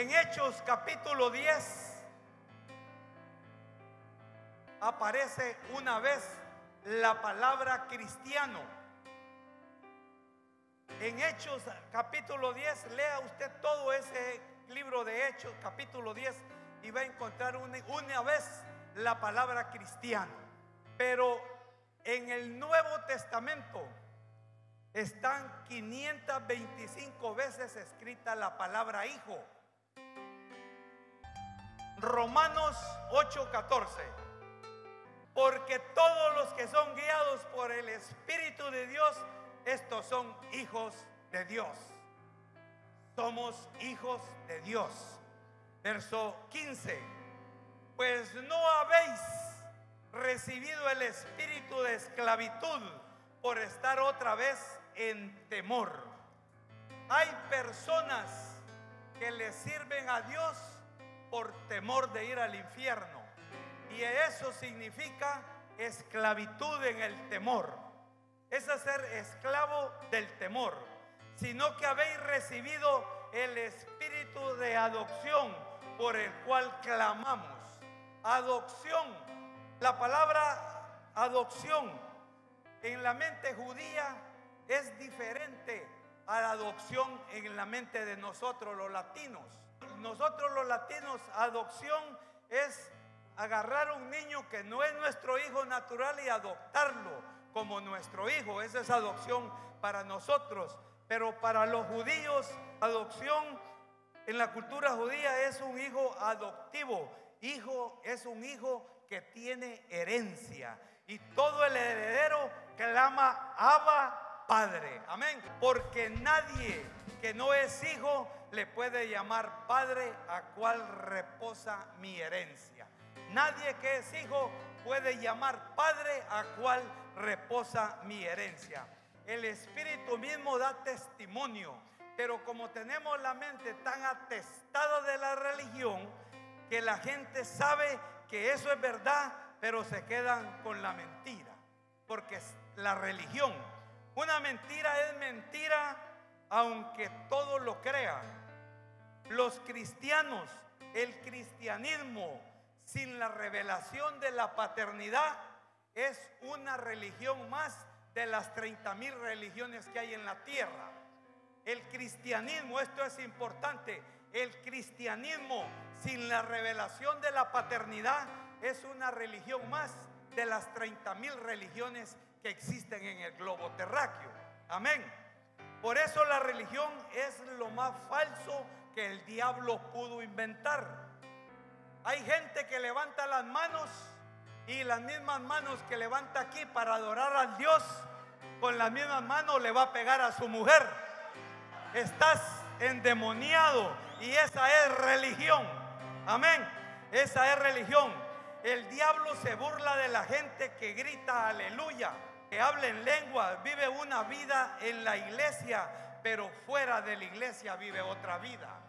En Hechos capítulo 10 aparece una vez la palabra cristiano. En Hechos capítulo 10, lea usted todo ese libro de Hechos capítulo 10 y va a encontrar una, una vez la palabra cristiano. Pero en el Nuevo Testamento están 525 veces escrita la palabra hijo. Romanos 8:14. Porque todos los que son guiados por el Espíritu de Dios, estos son hijos de Dios. Somos hijos de Dios. Verso 15. Pues no habéis recibido el espíritu de esclavitud por estar otra vez en temor. Hay personas que le sirven a Dios por temor de ir al infierno. Y eso significa esclavitud en el temor. Es ser esclavo del temor. Sino que habéis recibido el espíritu de adopción por el cual clamamos. Adopción. La palabra adopción en la mente judía es diferente a la adopción en la mente de nosotros los latinos. Nosotros los latinos, adopción es agarrar a un niño que no es nuestro hijo natural y adoptarlo como nuestro hijo. Esa es adopción para nosotros. Pero para los judíos, adopción en la cultura judía es un hijo adoptivo. Hijo es un hijo que tiene herencia. Y todo el heredero clama Abba Padre. Amén. Porque nadie que no es hijo le puede llamar Padre a cual reposa mi herencia. Nadie que es hijo puede llamar Padre a cual reposa mi herencia. El Espíritu mismo da testimonio, pero como tenemos la mente tan atestada de la religión, que la gente sabe que eso es verdad, pero se quedan con la mentira, porque es la religión. Una mentira es mentira aunque todos lo crean. Los cristianos, el cristianismo sin la revelación de la paternidad es una religión más de las 30 mil religiones que hay en la tierra. El cristianismo, esto es importante, el cristianismo sin la revelación de la paternidad es una religión más de las 30 mil religiones que existen en el globo terráqueo. Amén. Por eso la religión es lo más falso que el diablo pudo inventar. Hay gente que levanta las manos y las mismas manos que levanta aquí para adorar al Dios, con las mismas manos le va a pegar a su mujer. Estás endemoniado y esa es religión. Amén. Esa es religión. El diablo se burla de la gente que grita aleluya, que habla en lengua, vive una vida en la iglesia, pero fuera de la iglesia vive otra vida.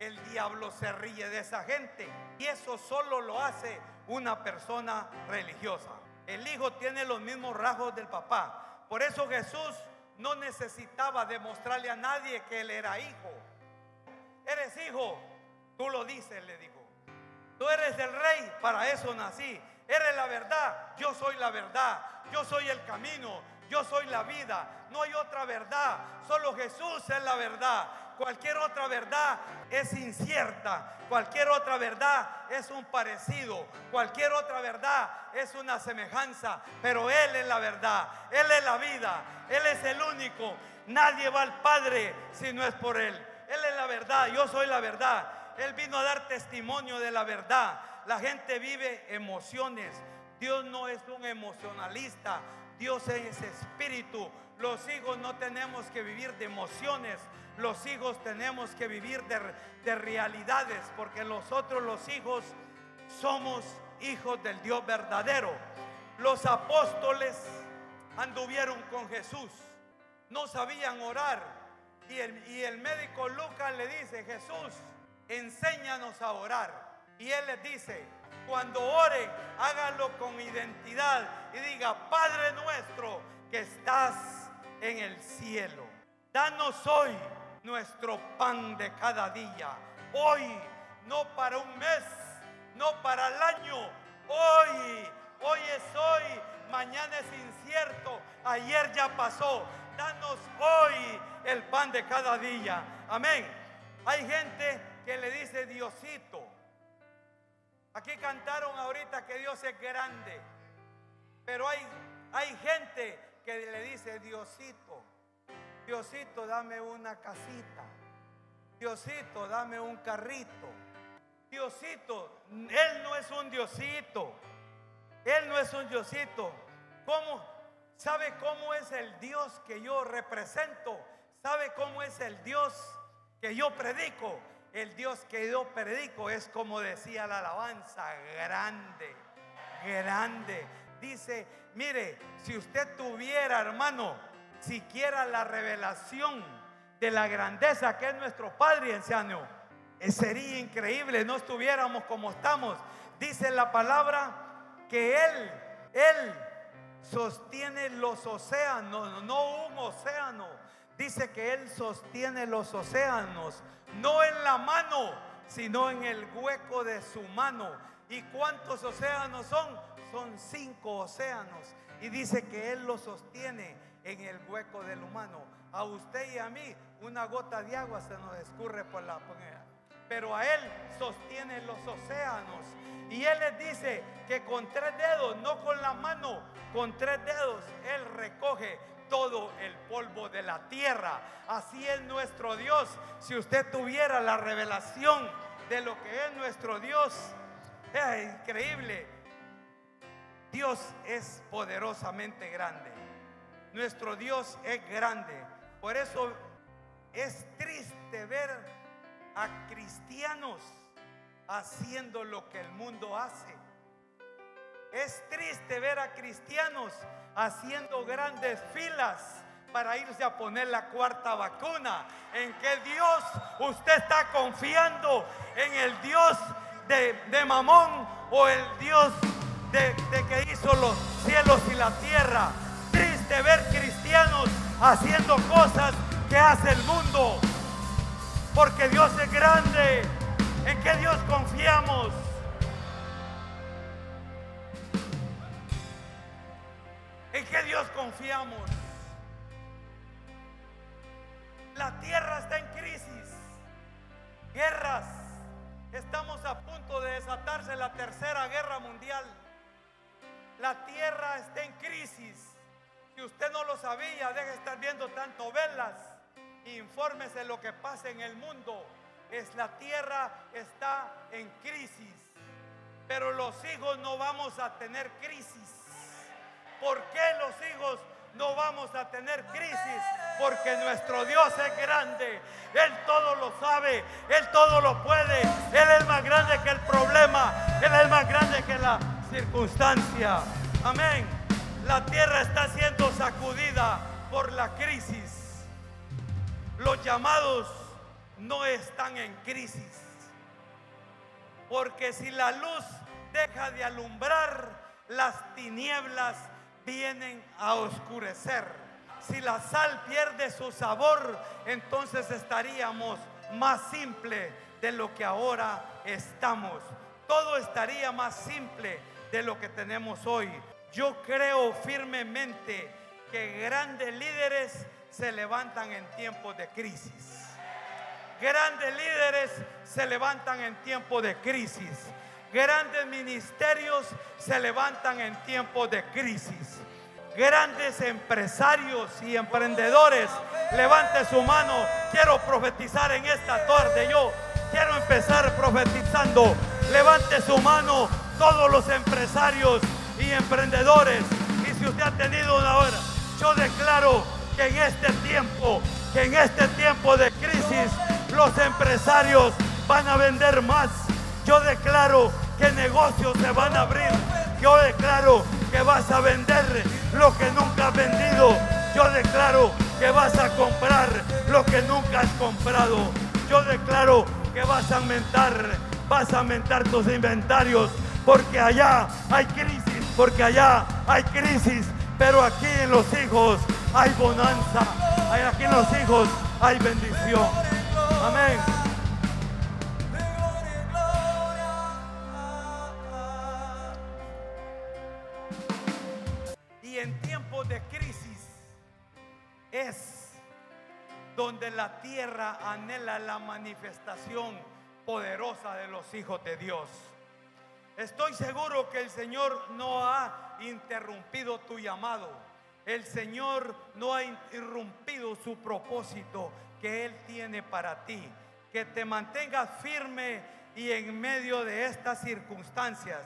El diablo se ríe de esa gente y eso solo lo hace una persona religiosa. El hijo tiene los mismos rasgos del papá. Por eso Jesús no necesitaba demostrarle a nadie que él era hijo. Eres hijo, tú lo dices, le dijo. Tú eres el rey, para eso nací. Eres la verdad, yo soy la verdad. Yo soy el camino, yo soy la vida. No hay otra verdad, solo Jesús es la verdad. Cualquier otra verdad es incierta. Cualquier otra verdad es un parecido. Cualquier otra verdad es una semejanza. Pero Él es la verdad. Él es la vida. Él es el único. Nadie va al Padre si no es por Él. Él es la verdad. Yo soy la verdad. Él vino a dar testimonio de la verdad. La gente vive emociones. Dios no es un emocionalista. Dios es espíritu. Los hijos no tenemos que vivir de emociones. Los hijos tenemos que vivir de, de realidades. Porque nosotros los hijos somos hijos del Dios verdadero. Los apóstoles anduvieron con Jesús. No sabían orar. Y el, y el médico Lucas le dice, Jesús, enséñanos a orar. Y él les dice, cuando oren, háganlo con identidad y diga, Padre nuestro que estás en el cielo, danos hoy nuestro pan de cada día. hoy, no para un mes, no para el año, hoy, hoy es hoy, mañana es incierto, ayer ya pasó. Danos hoy el pan de cada día. Amén. Hay gente que le dice Diosito. Aquí cantaron ahorita que Dios es grande. Pero hay, hay gente que le dice Diosito. Diosito, dame una casita. Diosito, dame un carrito. Diosito, Él no es un Diosito. Él no es un Diosito. ¿Cómo? ¿Sabe cómo es el Dios que yo represento? ¿Sabe cómo es el Dios que yo predico? El Dios que yo predico es como decía la alabanza, grande, grande. Dice, mire, si usted tuviera, hermano, siquiera la revelación de la grandeza que es nuestro Padre anciano, eh, sería increíble, no estuviéramos como estamos. Dice la palabra que Él, Él sostiene los océanos, no un océano. Dice que Él sostiene los océanos, no en la mano, sino en el hueco de su mano. ¿Y cuántos océanos son? Son cinco océanos. Y dice que Él los sostiene en el hueco del humano. A usted y a mí una gota de agua se nos escurre por la pero a Él sostiene los océanos. Y Él les dice que con tres dedos, no con la mano, con tres dedos, Él recoge todo el polvo de la tierra. Así es nuestro Dios. Si usted tuviera la revelación de lo que es nuestro Dios, es increíble. Dios es poderosamente grande. Nuestro Dios es grande. Por eso es triste ver a cristianos haciendo lo que el mundo hace. Es triste ver a cristianos haciendo grandes filas para irse a poner la cuarta vacuna. ¿En qué Dios usted está confiando? ¿En el Dios de, Mamón o el Dios de, de que hizo los cielos y la tierra? Triste ver cristianos haciendo cosas que hace el mundo. Porque Dios es grande. ¿En qué Dios confiamos? ¿En qué Dios confiamos? La tierra está en crisis. Guerras. Estamos a punto de desatarse la tercera guerra mundial. La tierra está en crisis. Si usted no lo sabía, deje de estar viendo tanto velas infórmese lo que pasa en el mundo. Es la tierra está en crisis, pero los hijos no vamos a tener crisis. ¿Por qué los hijos no vamos a tener crisis? Porque nuestro Dios es grande. Él todo lo sabe, Él todo lo puede. Él es más grande que el problema, Él es más grande que la circunstancia. Amén. La tierra está siendo sacudida por la crisis. Los llamados no están en crisis. Porque si la luz deja de alumbrar, las tinieblas vienen a oscurecer. Si la sal pierde su sabor, entonces estaríamos más simple de lo que ahora estamos. Todo estaría más simple de lo que tenemos hoy. Yo creo firmemente que grandes líderes se levantan en tiempos de crisis. Grandes líderes se levantan en tiempos de crisis. Grandes ministerios se levantan en tiempos de crisis. Grandes empresarios y emprendedores, levante su mano. Quiero profetizar en esta tarde. Yo quiero empezar profetizando. Levante su mano todos los empresarios y emprendedores. Y si usted ha tenido una hora, yo declaro que en este tiempo, que en este tiempo de crisis, los empresarios van a vender más. Yo declaro que negocios se van a abrir. Yo declaro que vas a vender lo que nunca has vendido. Yo declaro que vas a comprar lo que nunca has comprado. Yo declaro que vas a aumentar, vas a aumentar tus inventarios, porque allá hay crisis, porque allá hay crisis, pero aquí en los hijos hay bonanza, aquí en los hijos hay bendición. Amén. Y en tiempos de crisis es donde la tierra anhela la manifestación poderosa de los hijos de Dios. Estoy seguro que el Señor no ha interrumpido tu llamado. El Señor no ha interrumpido su propósito que Él tiene para ti. Que te mantengas firme y en medio de estas circunstancias.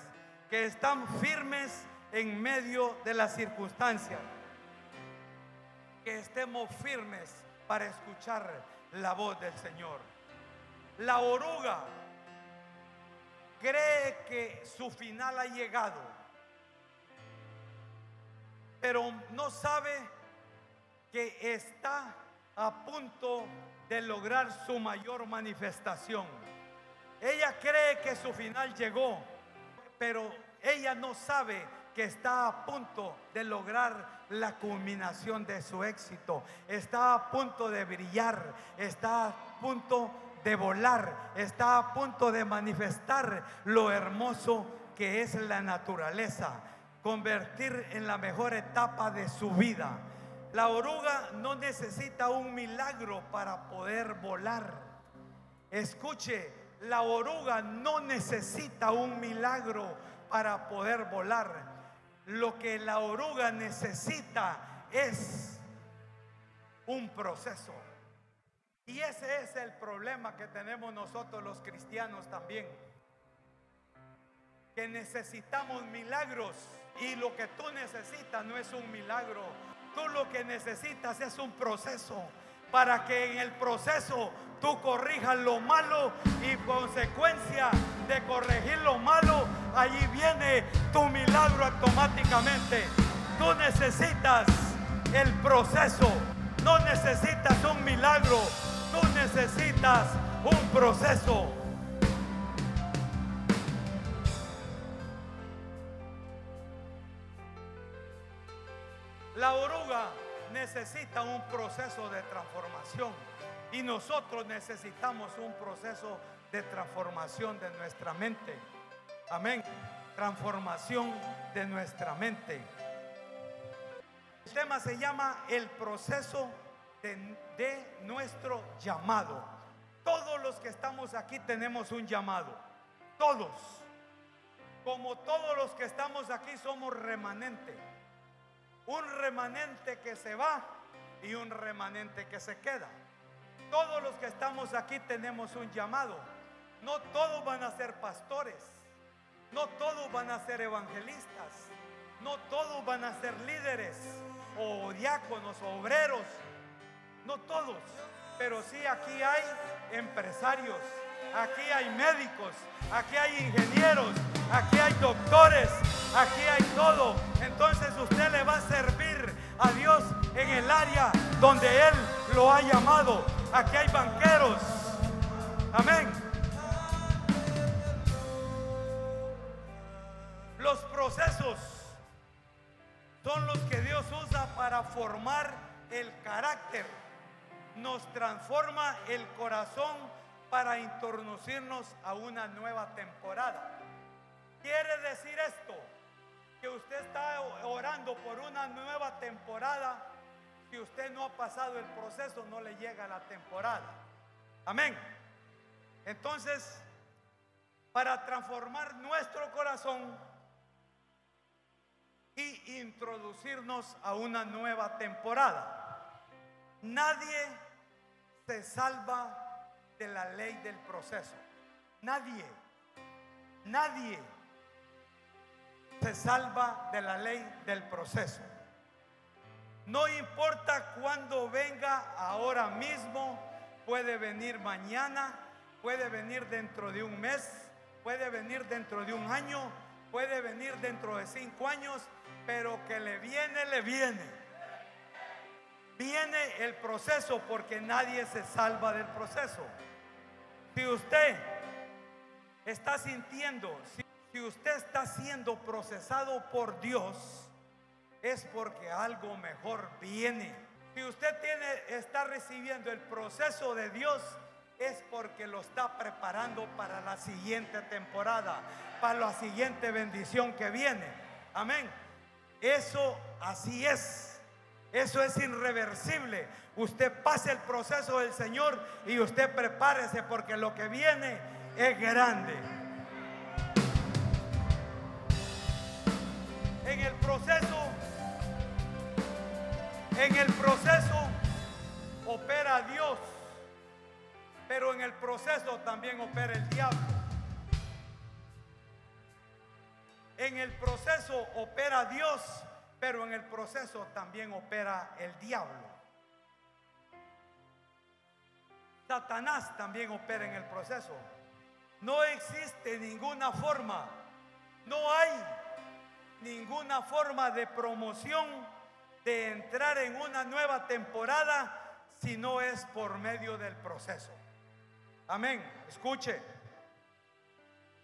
Que están firmes en medio de las circunstancias. Que estemos firmes para escuchar la voz del Señor. La oruga cree que su final ha llegado, pero no sabe que está a punto de lograr su mayor manifestación. Ella cree que su final llegó, pero ella no sabe que está a punto de lograr la culminación de su éxito. Está a punto de brillar, está a punto de volar, está a punto de manifestar lo hermoso que es la naturaleza, convertir en la mejor etapa de su vida. La oruga no necesita un milagro para poder volar. Escuche, la oruga no necesita un milagro para poder volar. Lo que la oruga necesita es un proceso. Y ese es el problema que tenemos nosotros los cristianos también. Que necesitamos milagros y lo que tú necesitas no es un milagro. Tú lo que necesitas es un proceso para que en el proceso tú corrijas lo malo y consecuencia de corregir lo malo, allí viene tu milagro automáticamente. Tú necesitas el proceso, no necesitas un milagro, tú necesitas un proceso. La oruga necesita un proceso de transformación y nosotros necesitamos un proceso de transformación de nuestra mente. Amén. Transformación de nuestra mente. El tema se llama el proceso de, nuestro llamado. Todos los que estamos aquí tenemos un llamado. Todos. Como todos los que estamos aquí somos remanente. Un remanente que se va y un remanente que se queda. Todos los que estamos aquí tenemos un llamado. No todos van a ser pastores. No todos van a ser evangelistas. No todos van a ser líderes o diáconos obreros no todos, pero sí aquí hay empresarios, aquí hay médicos, aquí hay ingenieros, aquí hay doctores, aquí hay todo. Entonces usted le va a servir a Dios en el área donde Él lo ha llamado. Aquí hay banqueros. Amén. Los procesos son los que Dios usa para formar el carácter nos transforma el corazón para introducirnos a una nueva temporada. Quiere decir esto, que usted está orando por una nueva temporada. Si usted no ha pasado el proceso, no le llega la temporada. Amén. Entonces, para transformar nuestro corazón y introducirnos a una nueva temporada. Nadie se salva de la ley del proceso. Nadie, nadie se salva de la ley del proceso. No importa cuándo venga ahora mismo, puede venir mañana, puede venir dentro de un mes, puede venir dentro de un año, puede venir dentro de cinco años, pero que le viene, le viene. Viene el proceso porque nadie se salva del proceso. Si usted está sintiendo, si, usted está siendo procesado por Dios, es porque algo mejor viene. Si usted tiene, está recibiendo el proceso de Dios, es porque lo está preparando para la siguiente temporada, para la siguiente bendición que viene. Amén. Eso así es. Eso es irreversible. Usted pase el proceso del Señor y usted prepárese porque lo que viene es grande. En el proceso, en el proceso opera Dios, pero en el proceso también opera el diablo. En el proceso opera Dios, pero en el proceso también opera el diablo. Satanás también opera en el proceso. No existe ninguna forma, no hay ninguna forma de promoción de entrar en una nueva temporada si no es por medio del proceso. Amén. Escuche.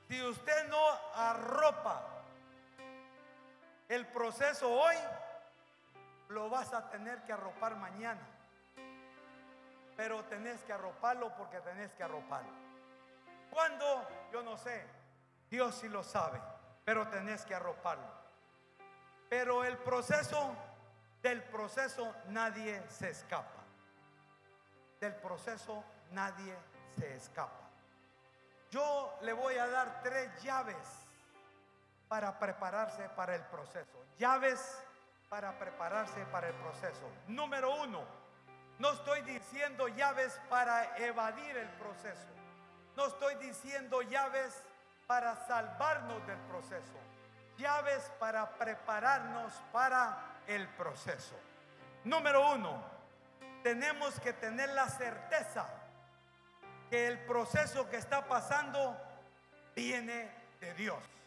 Si usted no arropa el proceso hoy, lo vas a tener que arropar mañana. Pero tenés que arroparlo porque tenés que arroparlo. ¿Cuándo? Yo no sé. Dios sí lo sabe, pero tenés que arroparlo. Pero el proceso, del proceso nadie se escapa. Del proceso nadie se escapa. Yo le voy a dar tres llaves para prepararse para el proceso. Llaves para prepararse para el proceso. Número uno, no estoy diciendo llaves para evadir el proceso. No estoy diciendo llaves para salvarnos del proceso. Llaves para prepararnos para el proceso. Número uno, tenemos que tener la certeza que el proceso que está pasando viene de Dios.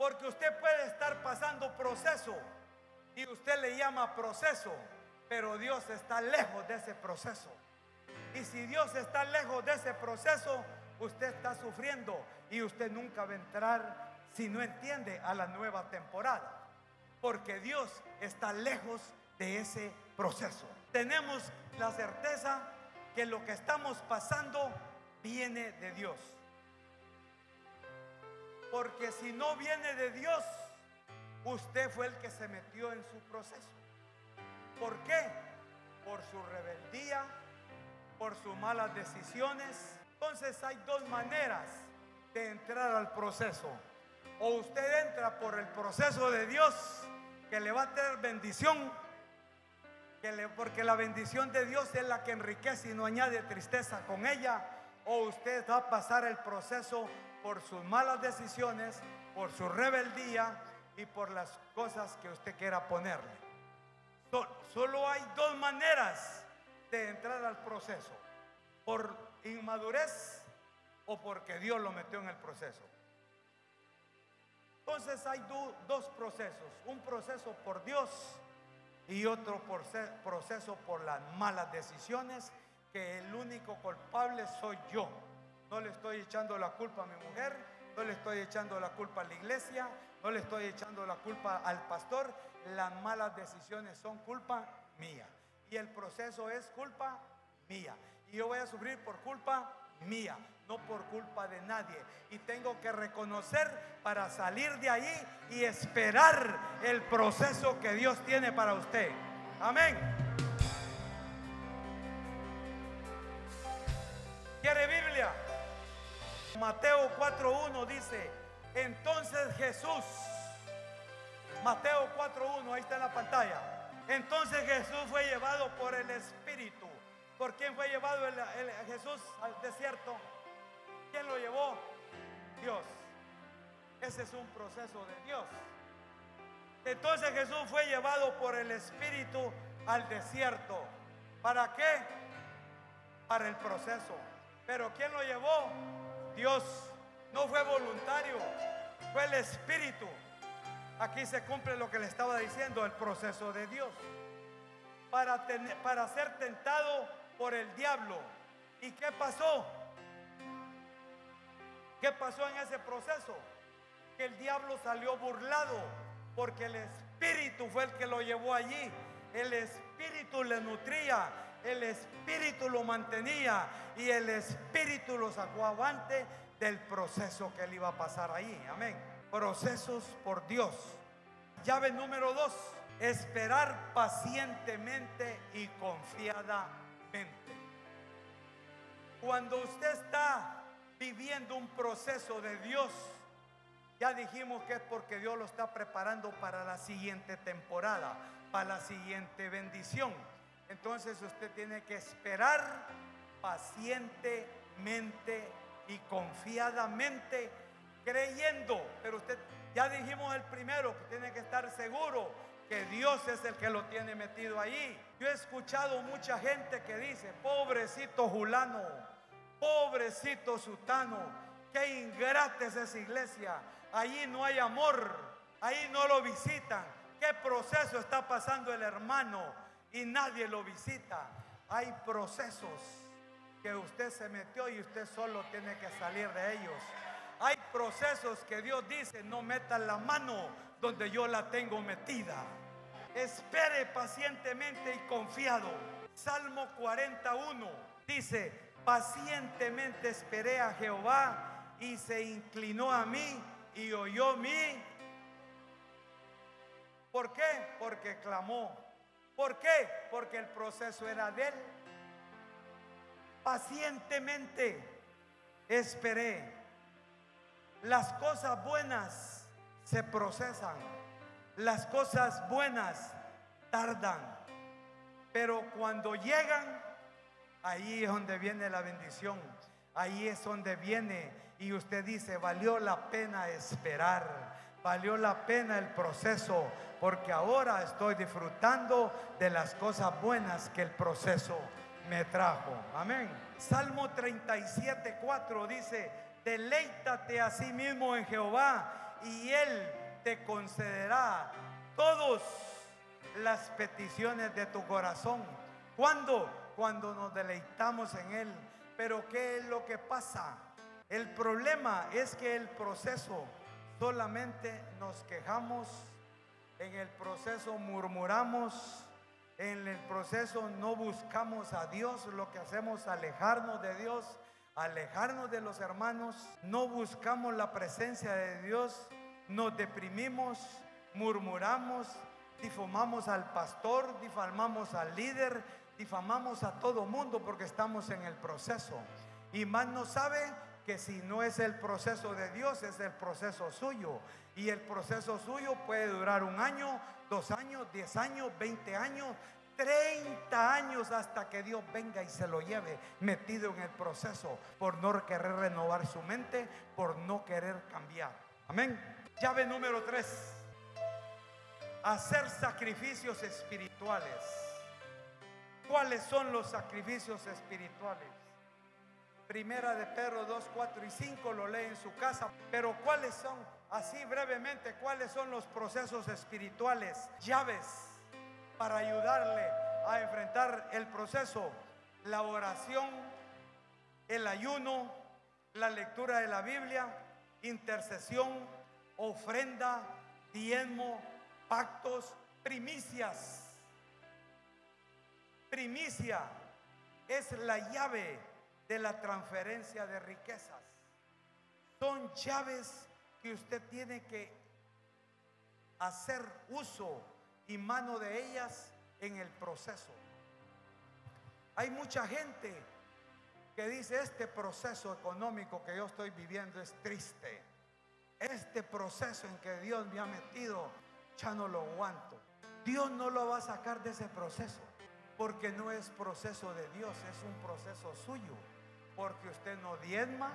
Porque usted puede estar pasando proceso y usted le llama proceso, pero Dios está lejos de ese proceso. Y si Dios está lejos de ese proceso, usted está sufriendo y usted nunca va a entrar si no entiende a la nueva temporada. Porque Dios está lejos de ese proceso. Tenemos la certeza que lo que estamos pasando viene de Dios. Porque si no viene de Dios, usted fue el que se metió en su proceso. ¿Por qué? Por su rebeldía, por sus malas decisiones. Entonces hay dos maneras de entrar al proceso. O usted entra por el proceso de Dios, que le va a tener bendición, porque la bendición de Dios es la que enriquece y no añade tristeza con ella. O usted va a pasar el proceso por sus malas decisiones, por su rebeldía y por las cosas que usted quiera ponerle. solo hay dos maneras de entrar al proceso, por inmadurez o porque Dios lo metió en el proceso. Entonces hay dos procesos, un proceso por Dios y otro proceso por las malas decisiones, que el único culpable soy yo. No le estoy echando la culpa a mi mujer, no le estoy echando la culpa a la iglesia, no le estoy echando la culpa al pastor. Las malas decisiones son culpa mía. Y el proceso es culpa mía. Y yo voy a sufrir por culpa mía, no por culpa de nadie. Y tengo que reconocer para salir de ahí y esperar el proceso que Dios tiene para usted. Amén. Mateo 4.1 dice, entonces Jesús, Mateo 4.1, ahí está en la pantalla. Entonces Jesús fue llevado por el Espíritu. ¿Por quién fue llevado Jesús al desierto? ¿Quién lo llevó? Dios. Ese es un proceso de Dios. Entonces Jesús fue llevado por el Espíritu al desierto. ¿Para qué? Para el proceso. Pero ¿quién lo llevó? Dios no fue voluntario, fue el Espíritu. Aquí se cumple lo que le estaba diciendo, el proceso de Dios. Para, para ser tentado por el diablo. ¿Y qué pasó? ¿Qué pasó en ese proceso? Que el diablo salió burlado porque el Espíritu fue el que lo llevó allí. El Espíritu le nutría, el Espíritu lo mantenía y el Espíritu lo sacó avante del proceso que él iba a pasar ahí. Amén. Procesos por Dios. Llave número dos. Esperar pacientemente y confiadamente. Cuando usted está viviendo un proceso de Dios, ya dijimos que es porque Dios lo está preparando para la siguiente temporada, para la siguiente bendición. Entonces usted tiene que esperar pacientemente y confiadamente, creyendo. Pero usted, ya dijimos el primero, que tiene que estar seguro que Dios es el que lo tiene metido ahí. Yo he escuchado mucha gente que dice, pobrecito Julano, pobrecito Sutano, qué ingrata es esa iglesia. Allí no hay amor, ahí no lo visitan. ¿Qué proceso está pasando el hermano y nadie lo visita? Hay procesos que usted se metió y usted solo tiene que salir de ellos. Hay procesos que Dios dice, no metan la mano donde yo la tengo metida. Espere pacientemente y confiado. Salmo 41 dice, pacientemente esperé a Jehová y se inclinó a mí y oyó mi. ¿Por qué? Porque clamó. ¿Por qué? Porque el proceso era de él. Pacientemente esperé. Las cosas buenas se procesan. Las cosas buenas tardan. Pero cuando llegan, ahí es donde viene la bendición. Ahí es donde viene y usted dice, valió la pena esperar, valió la pena el proceso, porque ahora estoy disfrutando de las cosas buenas que el proceso me trajo. Amén. Salmo 37, 4 dice, deleítate a sí mismo en Jehová y Él te concederá todas las peticiones de tu corazón. ¿Cuándo? Cuando nos deleitamos en Él. Pero ¿qué es lo que pasa? El problema es que el proceso solamente nos quejamos, en el proceso murmuramos, en el proceso no buscamos a Dios, lo que hacemos es alejarnos de Dios, alejarnos de los hermanos, no buscamos la presencia de Dios, nos deprimimos, murmuramos, difamamos al pastor, difamamos al líder, difamamos a todo mundo porque estamos en el proceso. Y más no sabe que si no es el proceso de Dios, es el proceso suyo. Y el proceso suyo puede durar un año, dos años, diez años, veinte años, treinta años hasta que Dios venga y se lo lleve metido en el proceso por no querer renovar su mente, por no querer cambiar. Amén. Llave número tres. Hacer sacrificios espirituales. ¿Cuáles son los sacrificios espirituales? Primera de Pedro 2, 4 y 5 lo lee en su casa. Pero ¿cuáles son? Así brevemente, ¿cuáles son los procesos espirituales? Llaves para ayudarle a enfrentar el proceso. La oración, el ayuno, la lectura de la Biblia, intercesión, ofrenda, diezmo, pactos, primicias. Primicia es la llave de la transferencia de riquezas. Son llaves que usted tiene que hacer uso y mano de ellas en el proceso. Hay mucha gente que dice, este proceso económico que yo estoy viviendo es triste. Este proceso en que Dios me ha metido, ya no lo aguanto. Dios no lo va a sacar de ese proceso, porque no es proceso de Dios, es un proceso suyo porque usted no diezma,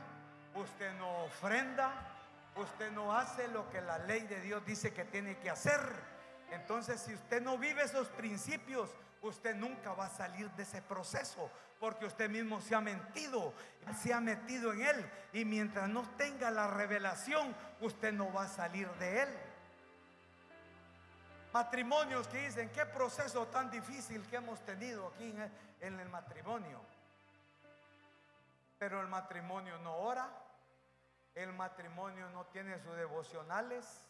usted no ofrenda, usted no hace lo que la ley de Dios dice que tiene que hacer. Entonces, si usted no vive esos principios, usted nunca va a salir de ese proceso, porque usted mismo se ha mentido, se ha metido en él, y mientras no tenga la revelación, usted no va a salir de él. Matrimonios que dicen, qué proceso tan difícil que hemos tenido aquí en el matrimonio. Pero el matrimonio no ora, el matrimonio no tiene sus devocionales,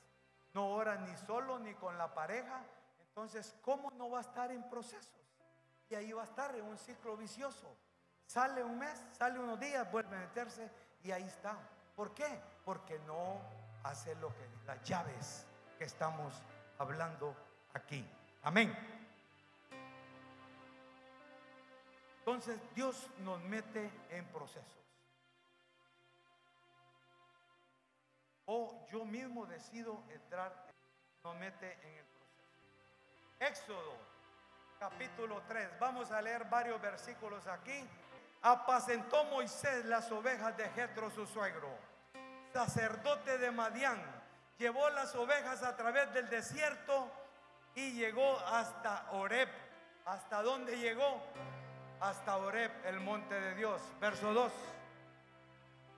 no ora ni solo ni con la pareja. Entonces, ¿cómo no va a estar en procesos? Y ahí va a estar en un ciclo vicioso. Sale un mes, sale unos días, vuelve a meterse y ahí está. ¿Por qué? Porque no hace lo que las llaves que estamos hablando aquí. Amén. Entonces Dios nos mete en procesos. O yo mismo decido entrar, nos mete en el proceso. Éxodo, capítulo 3. Vamos a leer varios versículos aquí. Apacentó Moisés las ovejas de Jetro su suegro, sacerdote de Madián. Llevó las ovejas a través del desierto y llegó hasta Oreb. ¿Hasta dónde llegó? Hasta Oreb, el monte de Dios. Verso 2.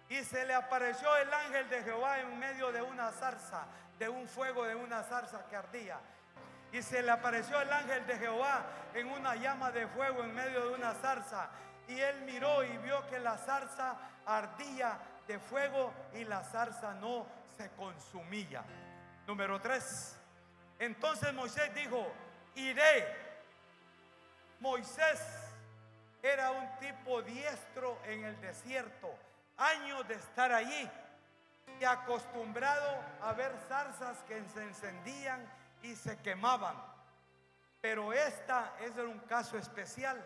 Y se le apareció el ángel de Jehová en medio de una zarza, de un fuego de una zarza que ardía. Y se le apareció el ángel de Jehová en una llama de fuego en medio de una zarza. Y él miró y vio que la zarza ardía de fuego y la zarza no se consumía. Número 3. Entonces Moisés dijo, iré. Moisés era un tipo diestro en el desierto, años de estar allí y acostumbrado a ver zarzas que se encendían y se quemaban. Pero esta es un caso especial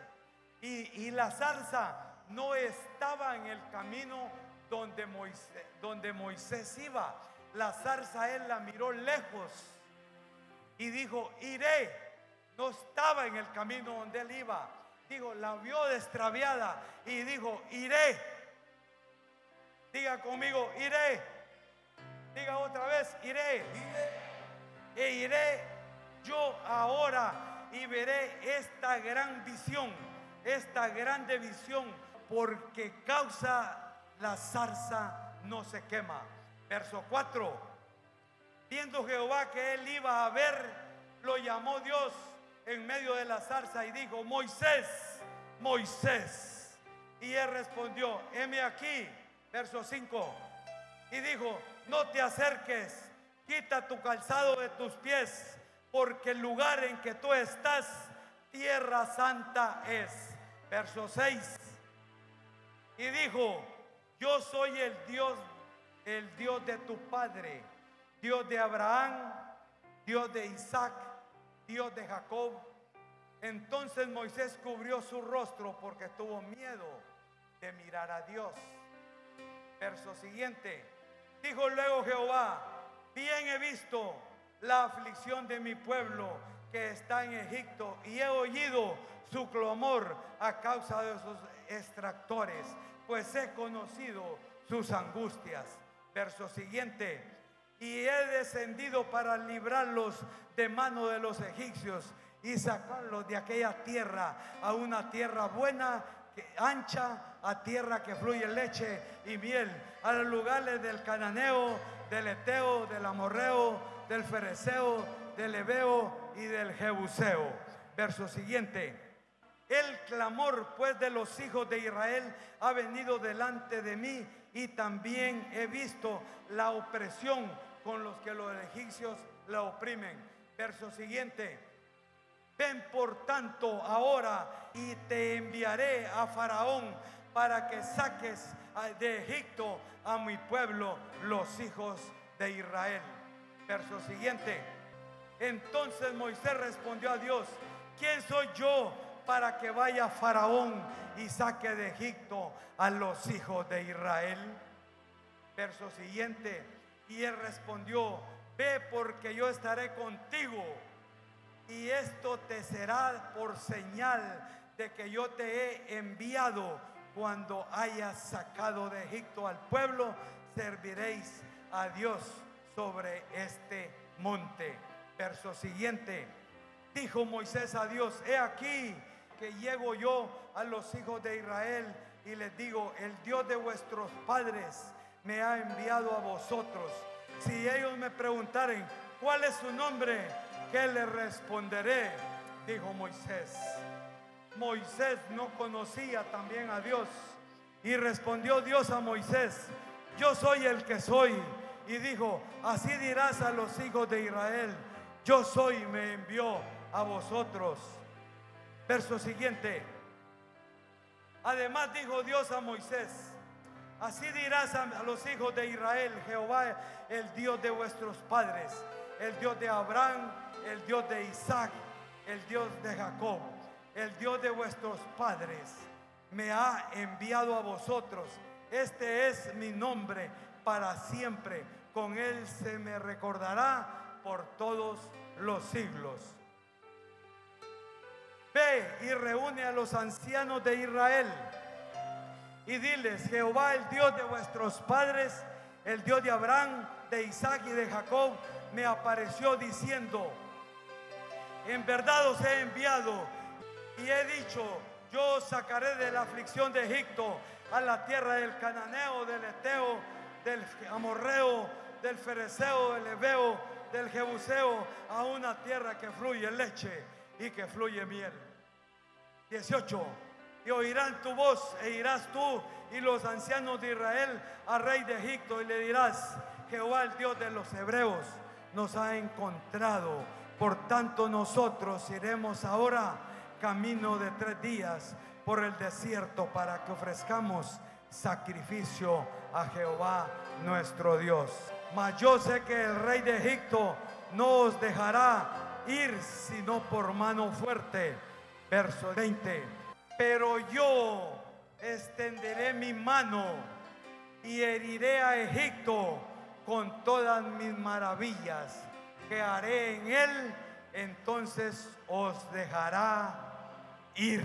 y, y la zarza no estaba en el camino donde Moisés, donde Moisés iba. La zarza él la miró lejos y dijo, iré. No estaba en el camino donde él iba digo, la vio destraviada y dijo, iré. Diga conmigo, iré. Diga otra vez, iré. E iré yo ahora y veré esta gran visión, esta grande visión, porque causa la zarza no se quema. Verso 4. Viendo Jehová que él iba a ver, lo llamó Dios en medio de la zarza y dijo, Moisés, Moisés. Y él respondió, heme aquí, verso 5. Y dijo, no te acerques, quita tu calzado de tus pies, porque el lugar en que tú estás, tierra santa es. Verso 6. Y dijo, yo soy el Dios, el Dios de tu padre, Dios de Abraham, Dios de Isaac Dios de Jacob. Entonces Moisés cubrió su rostro porque tuvo miedo de mirar a Dios. Verso siguiente. Dijo luego Jehová, bien he visto la aflicción de mi pueblo que está en Egipto y he oído su clamor a causa de sus extractores, pues he conocido sus angustias. Verso siguiente y he descendido para librarlos de mano de los egipcios y sacarlos de aquella tierra a una tierra buena, ancha, a tierra que fluye leche y miel, a los lugares del cananeo, del eteo, del amorreo, del fereceo, del ebeo y del jebuseo. Verso siguiente. El clamor pues de los hijos de Israel ha venido delante de mí y también he visto la opresión con los que los egipcios la oprimen. Verso siguiente. Ven por tanto ahora y te enviaré a Faraón para que saques de Egipto a mi pueblo, los hijos de Israel. Verso siguiente. Entonces Moisés respondió a Dios, ¿quién soy yo para que vaya Faraón y saque de Egipto a los hijos de Israel? Verso siguiente. Y él respondió, ve porque yo estaré contigo. Y esto te será por señal de que yo te he enviado cuando hayas sacado de Egipto al pueblo, serviréis a Dios sobre este monte. Verso siguiente. Dijo Moisés a Dios, he aquí que llego yo a los hijos de Israel y les digo, el Dios de vuestros padres me ha enviado a vosotros. Si ellos me preguntaren, ¿cuál es su nombre? ¿Qué le responderé? Dijo Moisés. Moisés no conocía también a Dios. Y respondió Dios a Moisés, yo soy el que soy. Y dijo, así dirás a los hijos de Israel, yo soy, me envió a vosotros. Verso siguiente. Además dijo Dios a Moisés, Así dirás a los hijos de Israel, Jehová, el Dios de vuestros padres, el Dios de Abraham, el Dios de Isaac el Dios de Jacob, el Dios de vuestros padres, me ha enviado a vosotros. Este es mi nombre para siempre. Con él se me recordará por todos los siglos. Ve y reúne a los ancianos de Israel y diles, Jehová el Dios de vuestros padres, el Dios de Abraham, de Isaac y de Jacob, me apareció diciendo, en verdad os he enviado y he dicho, yo os sacaré de la aflicción de Egipto a la tierra del cananeo, del eteo, del amorreo, del fereceo, del ebeo, del jebuseo, a una tierra que fluye leche y que fluye miel. 18. Y oirán tu voz e irás tú y los ancianos de Israel al rey de Egipto y le dirás, Jehová el Dios de los hebreos nos ha encontrado. Por tanto nosotros iremos ahora camino de tres días por el desierto para que ofrezcamos sacrificio a Jehová nuestro Dios. Mas yo sé que el rey de Egipto no os dejará ir sino por mano fuerte. Verso 20. Pero yo extenderé mi mano y heriré a Egipto con todas mis maravillas que haré en él, entonces os dejará ir.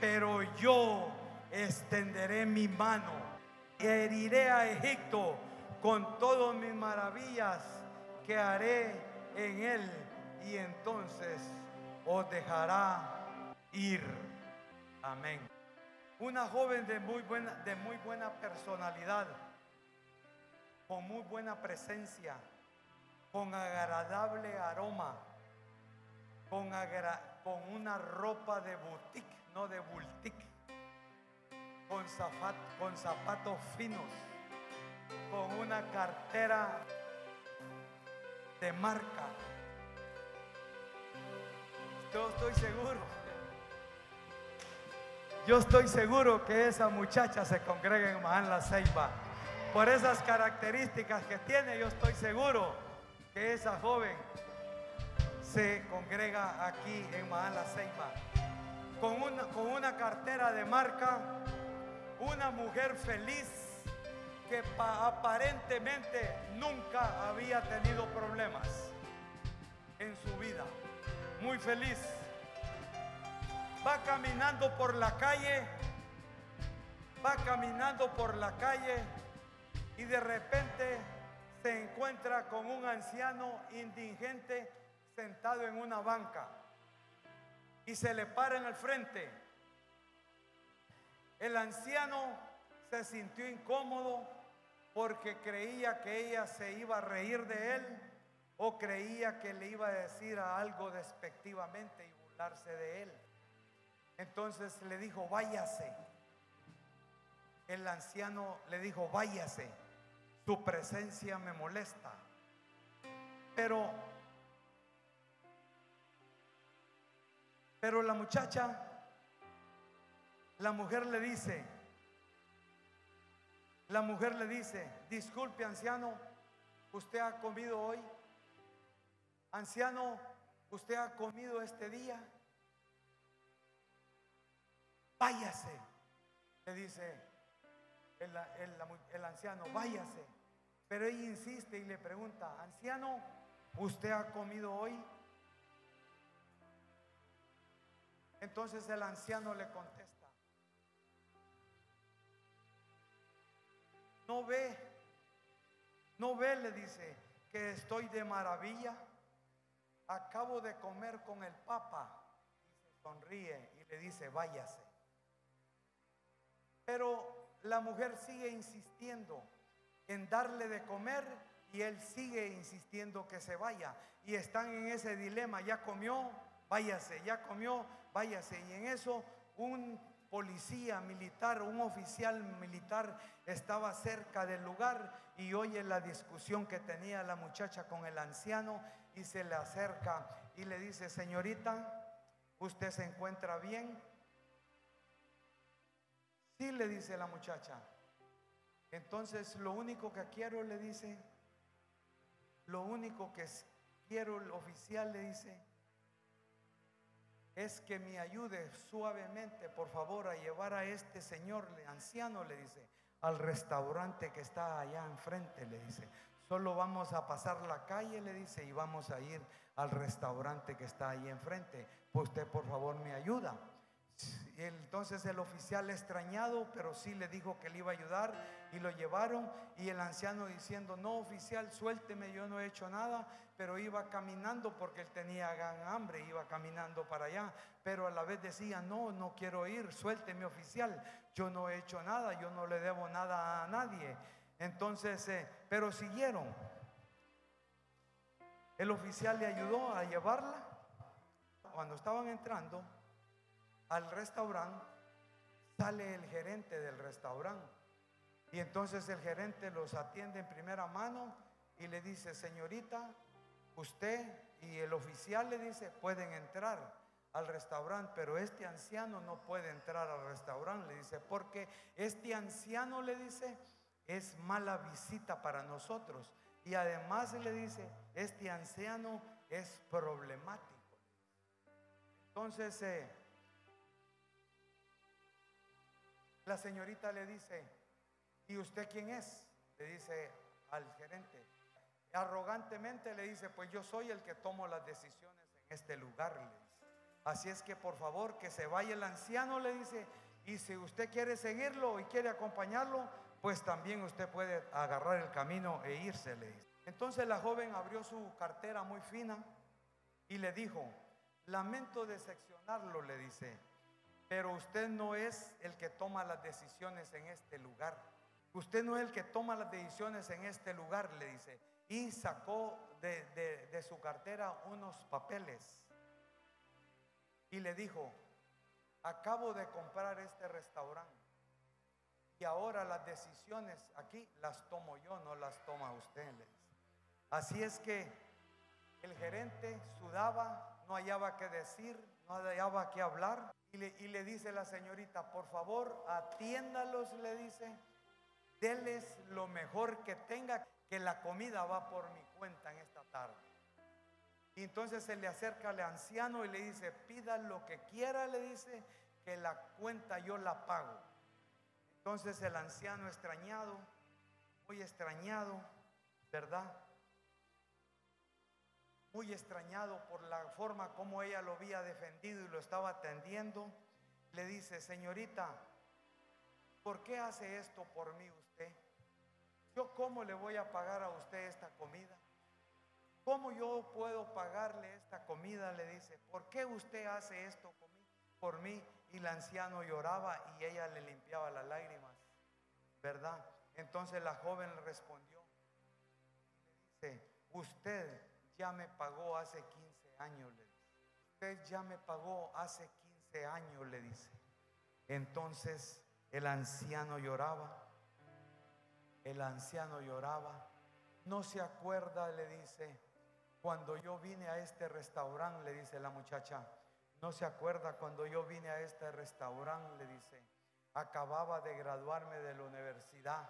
Pero yo extenderé mi mano y heriré a Egipto con todas mis maravillas que haré en él, y entonces os dejará ir. Amén. Una joven de muy buena, de muy buena personalidad, con muy buena presencia, con agradable aroma, con, una ropa de boutique, no de boutique, con, con zapatos finos, con una cartera de marca. Yo estoy seguro. Yo estoy seguro que esa muchacha se congrega en Mahán La Ceiba. Por esas características que tiene, yo estoy seguro que esa joven se congrega aquí en Mahán La Ceiba. Con una, con una cartera de marca, una mujer feliz que aparentemente nunca había tenido problemas en su vida. Muy feliz. Va caminando por la calle, va caminando por la calle y de repente se encuentra con un anciano indigente sentado en una banca y se le para en el frente. El anciano se sintió incómodo porque creía que ella se iba a reír de él o creía que le iba a decir algo despectivamente y burlarse de él. Entonces le dijo, váyase. El anciano le dijo, váyase. Su presencia me molesta. Pero, pero la muchacha, la mujer le dice, la mujer le dice, disculpe anciano, ¿usted ha comido hoy? Anciano, ¿usted ha comido este día? Váyase, le dice el, anciano, váyase. Pero ella insiste y le pregunta, anciano, ¿usted ha comido hoy? Entonces el anciano le contesta, No ve, no ve, le dice, que estoy de maravilla. Acabo de comer con el Papa. Y se sonríe y le dice, váyase. Pero la mujer sigue insistiendo en darle de comer y él sigue insistiendo que se vaya. Y están en ese dilema, ya comió, váyase, ya comió, váyase. Y en eso un policía militar, un oficial militar estaba cerca del lugar y oye la discusión que tenía la muchacha con el anciano y se le acerca y le dice, señorita, ¿usted se encuentra bien? Sí, le dice la muchacha. Entonces lo único que quiero, le dice, lo único que quiero, el oficial le dice, es que me ayude suavemente, por favor, a llevar a este señor anciano, le dice, al restaurante que está allá enfrente, le dice. Solo vamos a pasar la calle, le dice, y vamos a ir al restaurante que está ahí enfrente. Pues usted, por favor, me ayuda. Entonces el oficial extrañado, pero sí le dijo que le iba a ayudar y lo llevaron y el anciano diciendo, no oficial, suélteme, yo no he hecho nada, pero iba caminando porque él tenía gran hambre, iba caminando para allá, pero a la vez decía, no, no quiero ir, suélteme oficial, yo no he hecho nada, yo no le debo nada a nadie. Entonces, eh, pero siguieron. El oficial le ayudó a llevarla. Cuando estaban entrando, al restaurante, sale el gerente del restaurante. Y entonces el gerente los atiende en primera mano y le dice, señorita, usted y el oficial le dice, pueden entrar al restaurante, pero este anciano no puede entrar al restaurante, le dice, porque este anciano le dice, es mala visita para nosotros. Y además le dice, este anciano es problemático. Entonces, eh, La señorita le dice, ¿y usted quién es? Le dice al gerente. Arrogantemente le dice, pues yo soy el que tomo las decisiones en este lugar. Así es que por favor que se vaya el anciano, le dice, y si usted quiere seguirlo y quiere acompañarlo, pues también usted puede agarrar el camino e irse, le dice. Entonces la joven abrió su cartera muy fina y le dijo, lamento decepcionarlo, le dice, pero usted no es el que toma las decisiones en este lugar. Usted no es el que toma las decisiones en este lugar, le dice. Y sacó de, su cartera unos papeles. Y le dijo, acabo de comprar este restaurante. Y ahora las decisiones aquí las tomo yo, no las toma usted. Así es que el gerente sudaba, no hallaba qué decir, hallaba qué hablar. Y le, dice la señorita, por favor, atiéndalos, le dice, déles lo mejor que tenga, que la comida va por mi cuenta en esta tarde. Y entonces se le acerca al anciano y le dice, pida lo que quiera, le dice, que la cuenta yo la pago. Entonces el anciano extrañado, muy extrañado, ¿verdad? Muy extrañado por la forma como ella lo había defendido y lo estaba atendiendo, le dice, señorita, ¿por qué hace esto por mí usted? ¿Yo cómo le voy a pagar a usted esta comida? ¿Cómo yo puedo pagarle esta comida? Le dice, ¿por qué usted hace esto por mí? Y el anciano lloraba y ella le limpiaba las lágrimas, ¿verdad? Entonces la joven respondió, le dice, usted ya me pagó hace 15 años, le dice. Usted ya me pagó hace 15 años, le dice. Entonces el anciano lloraba. El anciano lloraba. No se acuerda, le dice, cuando yo vine a este restaurante, le dice la muchacha. No se acuerda cuando yo vine a este restaurante, le dice. Acababa de graduarme de la universidad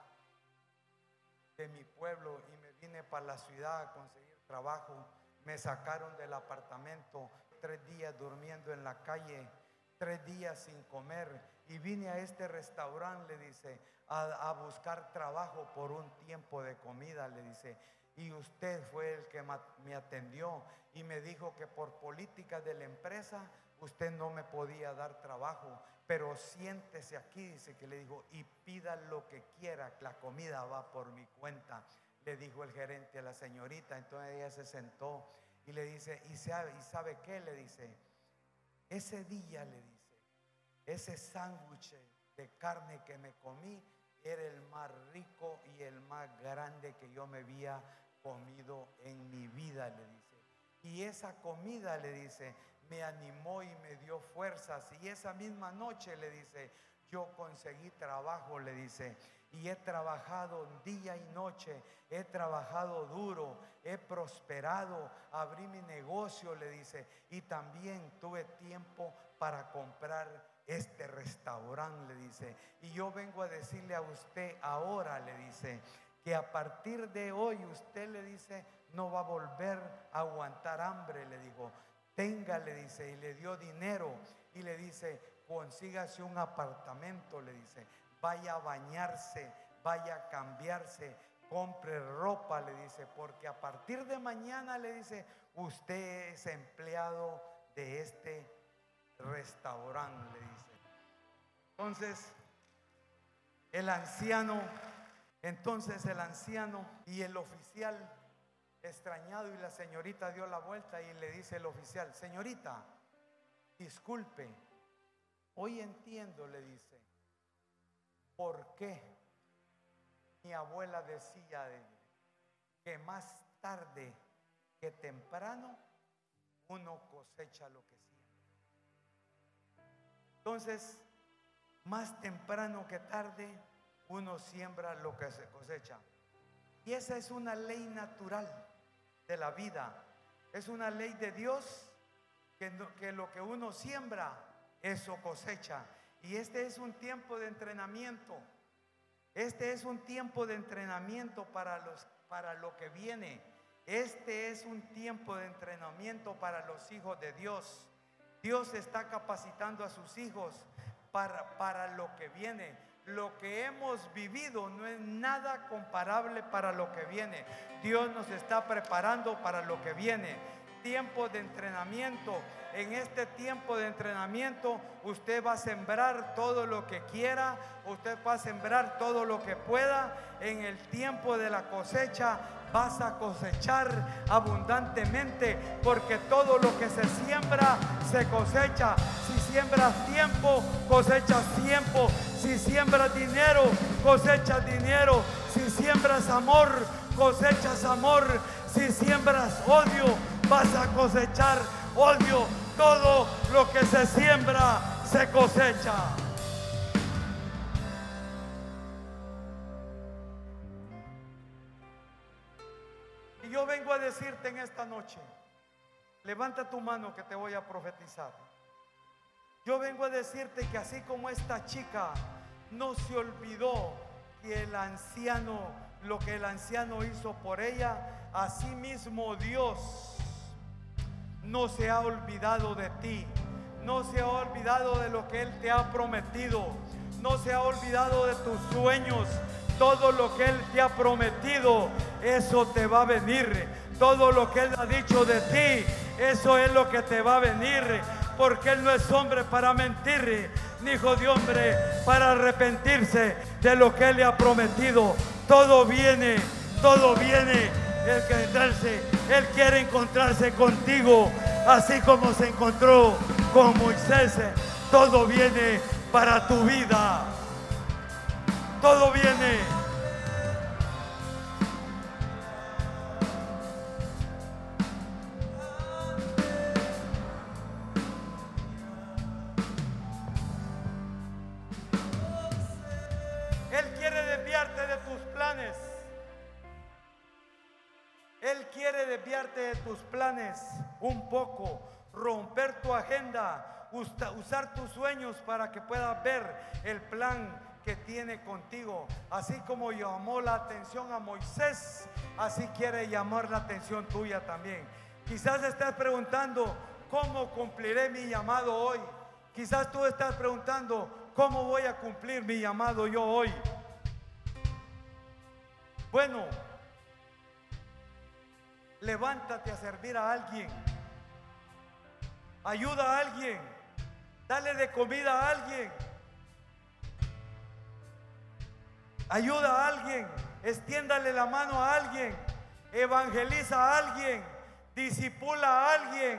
de mi pueblo y me vine para la ciudad a conseguir trabajo, me sacaron del apartamento, tres días durmiendo en la calle, tres días sin comer. Y vine a este restaurante, le dice, a, buscar trabajo por un tiempo de comida, le dice. Y usted fue el que me atendió y me dijo que por política de la empresa usted no me podía dar trabajo, pero siéntese aquí, dice que le dijo, y pida lo que quiera, la comida va por mi cuenta le dijo el gerente a la señorita. Entonces ella se sentó y le dice, ¿y sabe, ¿y sabe qué? Le dice, ese día le dice, ese sándwich de carne que me comí era el más rico y el más grande que yo me había comido en mi vida, le dice. Y esa comida, le dice, me animó y me dio fuerzas. Y esa misma noche, le dice, yo conseguí trabajo, le dice, y he trabajado día y noche, he trabajado duro, he prosperado, abrí mi negocio, le dice, y también tuve tiempo para comprar este restaurante, le dice. Y yo vengo a decirle a usted ahora, le dice, que a partir de hoy usted le dice, no va a volver a aguantar hambre, le digo. tenga, le dice, y le dio dinero y le dice, consígase un apartamento, le dice, vaya a bañarse, vaya a cambiarse, compre ropa, le dice, porque a partir de mañana, le dice, usted es empleado de este restaurante, le dice. Entonces, el anciano, entonces el anciano y el oficial extrañado y la señorita dio la vuelta y le dice el oficial, señorita, disculpe, hoy entiendo, le dice, por qué mi abuela decía que más tarde que temprano uno cosecha lo que siembra. Entonces, más temprano que tarde uno siembra lo que se cosecha. Y esa es una ley natural de la vida. Es una ley de Dios que, que lo que uno siembra, eso cosecha. Y este es un tiempo de entrenamiento. Este es un tiempo de entrenamiento para, los, para lo que viene. Este es un tiempo de entrenamiento para los hijos de Dios. Dios está capacitando a sus hijos para, para lo que viene. Lo que hemos vivido no es nada comparable para lo que viene. Dios nos está preparando para lo que viene. Tiempo de entrenamiento en este tiempo de entrenamiento usted va a sembrar todo lo que quiera, usted va a sembrar todo lo que pueda. En el tiempo de la cosecha vas a cosechar abundantemente porque todo lo que se siembra se cosecha. Si siembras tiempo, cosechas tiempo. Si siembras dinero, cosechas dinero. Si siembras amor, cosechas amor. Si siembras odio, vas a cosechar odio todo lo que se siembra se cosecha. Y yo vengo a decirte en esta noche, levanta tu mano que te voy a profetizar. Yo vengo a decirte que así como esta chica no se olvidó que el anciano, lo que el anciano hizo por ella, así mismo Dios no se ha olvidado de ti, no se ha olvidado de lo que Él te ha prometido, no se ha olvidado de tus sueños. Todo lo que Él te ha prometido, eso te va a venir. Todo lo que Él ha dicho de ti, eso es lo que te va a venir. Porque Él no es hombre para mentir, ni hijo de hombre para arrepentirse de lo que Él le ha prometido. Todo viene, todo viene el que entrarse, Él quiere encontrarse contigo, así como se encontró con Moisés. Todo viene para tu vida. Todo viene. Un poco, romper tu agenda, usar tus sueños para que puedas ver el plan que tiene contigo. Así como llamó la atención a Moisés, así quiere llamar la atención tuya también. Quizás estás preguntando, ¿cómo cumpliré mi llamado hoy? Quizás tú estás preguntando, ¿cómo voy a cumplir mi llamado yo hoy? Bueno, Levántate a servir a alguien. Ayuda a alguien. Dale de comida a alguien. Ayuda a alguien. Extiéndale la mano a alguien. Evangeliza a alguien. Disipula a alguien.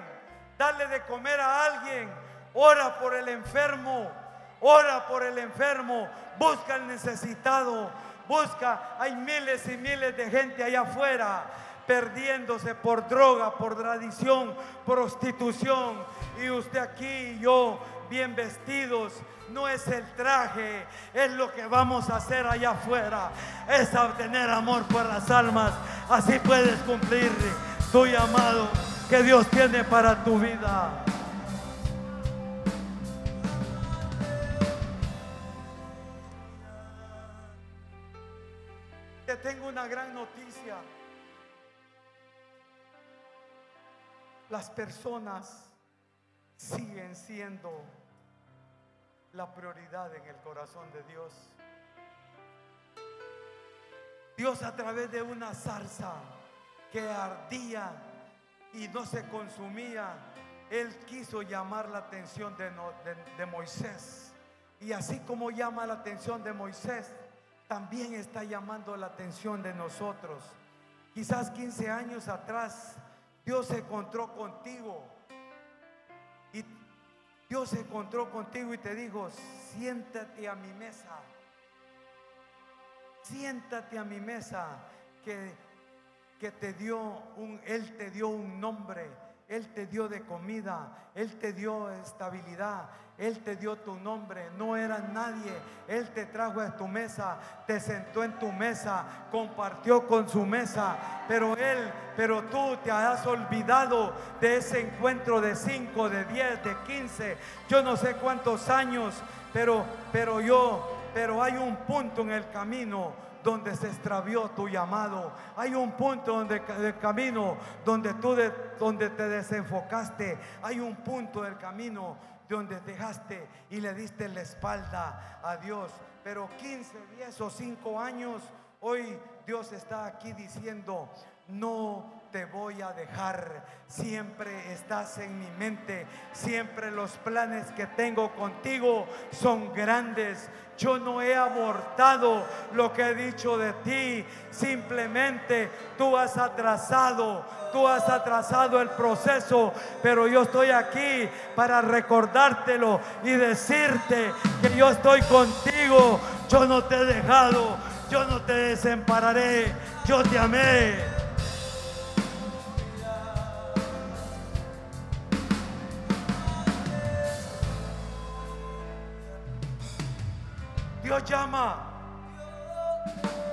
Dale de comer a alguien. Ora por el enfermo. Ora por el enfermo. Busca al necesitado. Busca. Hay miles y miles de gente allá afuera perdiéndose por droga, por tradición, prostitución. Y usted aquí y yo bien vestidos. No es el traje, es lo que vamos a hacer allá afuera. Es tener amor por las almas. Así puedes cumplir tu llamado que Dios tiene para tu vida. Te tengo una gran noticia. Las personas siguen siendo la prioridad en el corazón de Dios. Dios a través de una zarza que ardía y no se consumía, Él quiso llamar la atención de, de, Moisés. Y así como llama la atención de Moisés, también está llamando la atención de nosotros. Quizás 15 años atrás Dios se encontró contigo. Y Dios se encontró contigo y te dijo, siéntate a mi mesa. Siéntate a mi mesa, que, que te dio un, Él te dio un nombre, Él te dio de comida, Él te dio estabilidad, Él te dio tu nombre, no era nadie, Él te trajo a tu mesa, te sentó en tu mesa, compartió con su mesa, pero Él, pero tú te has olvidado de ese encuentro de 5, de 10, de 15, yo no sé cuántos años, pero, pero yo pero hay un punto en el camino donde se extravió tu llamado. Hay un punto donde del camino donde tú donde te desenfocaste. Hay un punto del camino donde dejaste y le diste la espalda a Dios. Pero 15, 10 o 5 años, hoy Dios está aquí diciendo, no te voy a dejar. Siempre estás en mi mente. Siempre los planes que tengo contigo son grandes. Yo no he abortado lo que he dicho de ti. Simplemente tú has atrasado, tú has atrasado el proceso. Pero yo estoy aquí para recordártelo y decirte que yo estoy contigo. Yo no te he dejado. Yo no te desampararé. Yo te amé. Dios llama.